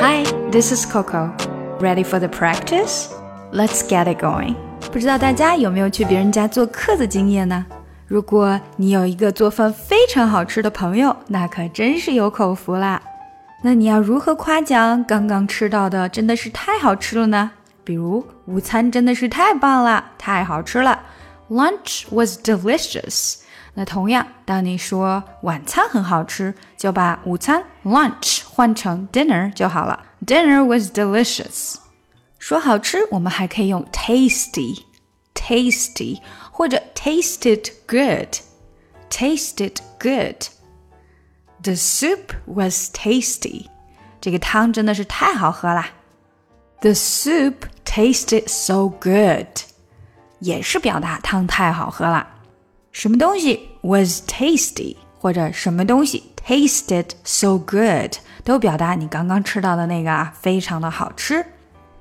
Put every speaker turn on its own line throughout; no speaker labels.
Hi, this is Coco. Ready for the practice? Let's get it going. 不知道大家有没有去别人家做客的经验呢？如果你有一个做饭非常好吃的朋友，那可真是有口福啦。那你要如何夸奖刚刚吃到的真的是太好吃了呢？比如午餐真的是太棒了，太好吃了，Lunch was delicious。 那同样，当你说晚餐很好吃，就把午餐 lunch 换成 dinner 就好了。Dinner was delicious。说好吃，我们还可以用 tasty，tasty，或者 tasted good，tasted good。The soup was tasty。这个汤真的是太好喝啦。The soup tasted so good，也是表达汤太好喝了。什么东西 was tasty，或者什么东西 tasted so good，都表达你刚刚吃到的那个啊非常的好吃。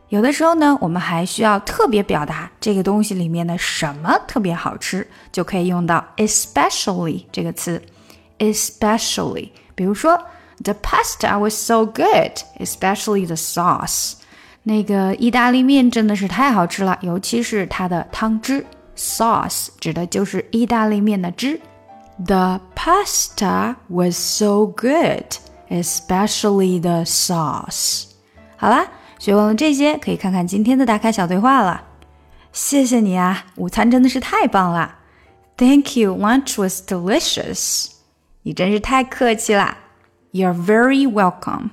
有的时候呢，我们还需要特别表达这个东西里面的什么特别好吃，就可以用到 especially 这个词。especially，比如说 The pasta was so good, especially the sauce。那个意大利面真的是太好吃了，尤其是它的汤汁。Sauce 指的就是意大利面的汁。The pasta was so good, especially the sauce。好啦，学完了这些，可以看看今天的打卡小对话了。谢谢你啊，午餐真的是太棒了。Thank you, lunch was delicious。你真是太客气啦。You're very welcome。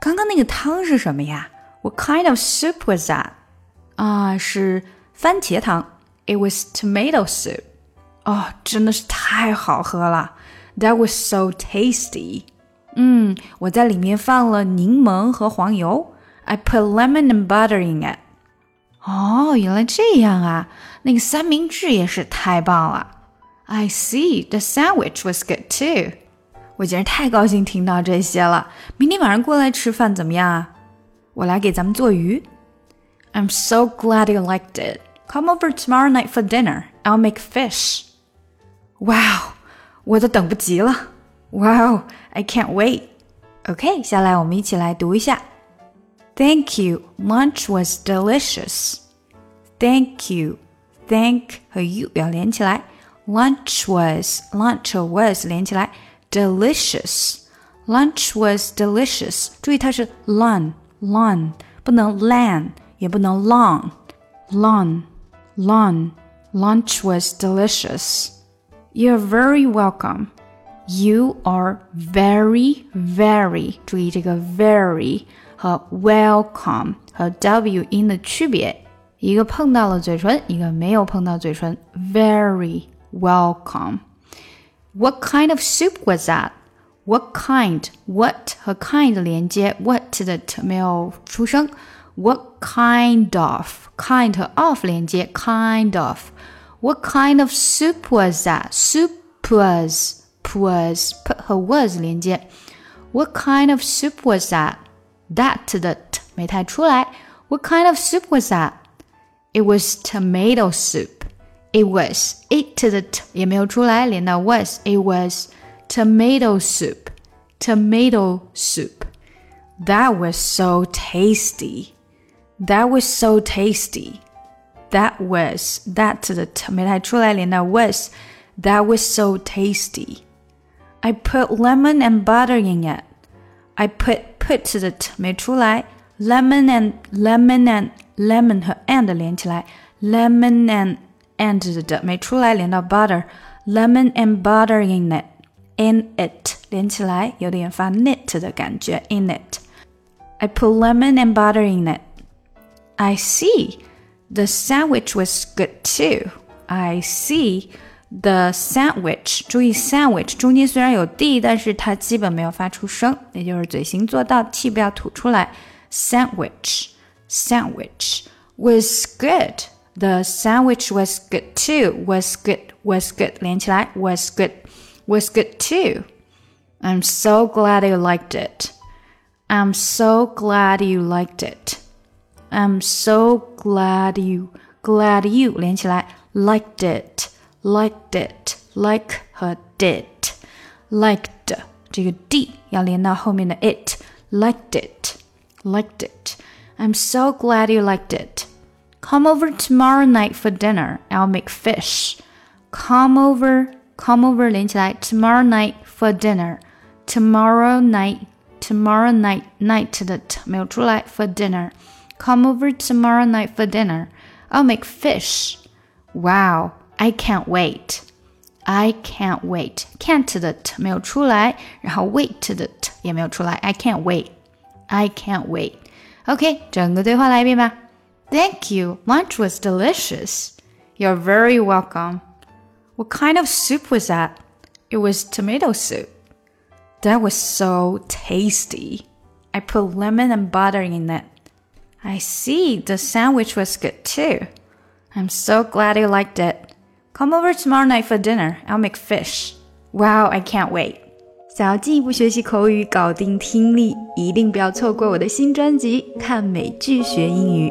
刚刚那个汤是什么呀？What kind of soup was that？啊，是番茄汤。 it was tomato soup. 哦，真的是太好喝了！That was so tasty. 嗯，我在里面放了柠檬和黄油。I put lemon and butter in it. 哦，原来这样啊！那个三明治也是太棒了。I see. The sandwich was good too. 我简直太高兴听到这些了。明天晚上过来吃饭怎么样啊？我来给咱们做鱼。I'm so glad you liked it. Come over tomorrow night for dinner. I'll make fish. Wow, 我都等不及了。Wow, I can't wait. OK，下来我们一起来读一下。Thank you. Lunch was delicious. Thank you. Thank 和 you 要连起来。Lunch was lunch 和 was 连起来。Delicious. Lunch was delicious. 注意它是 lun lun，不能 lan，也不能 long lun。 Lon, lunch was delicious. You're very welcome. You are very, very 注意这个 very 和 welcome 和 w 音的区别，一个碰到了嘴唇，一个没有碰到嘴唇。Very welcome. What kind of soup was that? What kind? What 和 kind 连接，what 的 t 没有出声。 what kind of kind of 连接 kind of What kind of soup was that? Soup was was p 和 was 连接 What kind of soup was that? That 的 t 没太出来 What kind of soup was that? It was tomato soup. It was it 的 t 也没有出来，连到 was. It was tomato soup. Tomato soup. That was so tasty. That was so tasty. That was that 的 t 没太出来，连到 was. That was so tasty. I put lemon and butter in it. I put put 的 t 没出来，lemon and lemon and lemon 和 and 连起来，lemon and and 的没出来，连到 butter。lemon and butter in it. In it 连起来有点发 knit 的感觉。In it. I put lemon and butter in it. I see. The sandwich was good too. I see. The sandwich，注意 sandwich 中间虽然有 d，但是它基本没有发出声，也就是嘴型做到，气不要吐出来。Sandwich, sandwich was good. The sandwich was good too. Was good, was good 连起来，was good, was good too. I'm so glad you liked it. I'm so glad you liked it. I'm so glad you glad you 连起来，liked it liked it like 和 did liked 这个 d 要连到后面的 it liked it Liked it. I'm so glad you liked it. Come over tomorrow night for dinner. I'll make fish. Come over, come over 连起来 tomorrow night for dinner. Tomorrow night, tomorrow night, night 的 t 没有出来 for dinner. Come over tomorrow night for dinner. I'll make fish. Wow, I can't wait. I can't wait. Can't 的 t 没有出来，然后 wait 的 t 也没有出来。I can't wait. I can't wait. OK，整个对话来一遍吧。Thank you. Lunch was delicious. You're very welcome. What kind of soup was that? It was tomato soup. That was so tasty. I put lemon and butter in it. I see. The sandwich was good too. I'm so glad you liked it. Come over tomorrow night for dinner. I'll make fish. Wow, I can't wait. 想要进一步学习口语，搞定听力，一定不要错过我的新专辑《看美剧学英语》。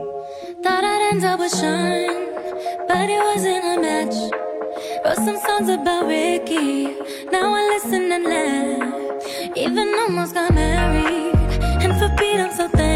Wrote some songs about Ricky. Now I listen and laugh. Even almost got married. And for Pete, I'm so thankful.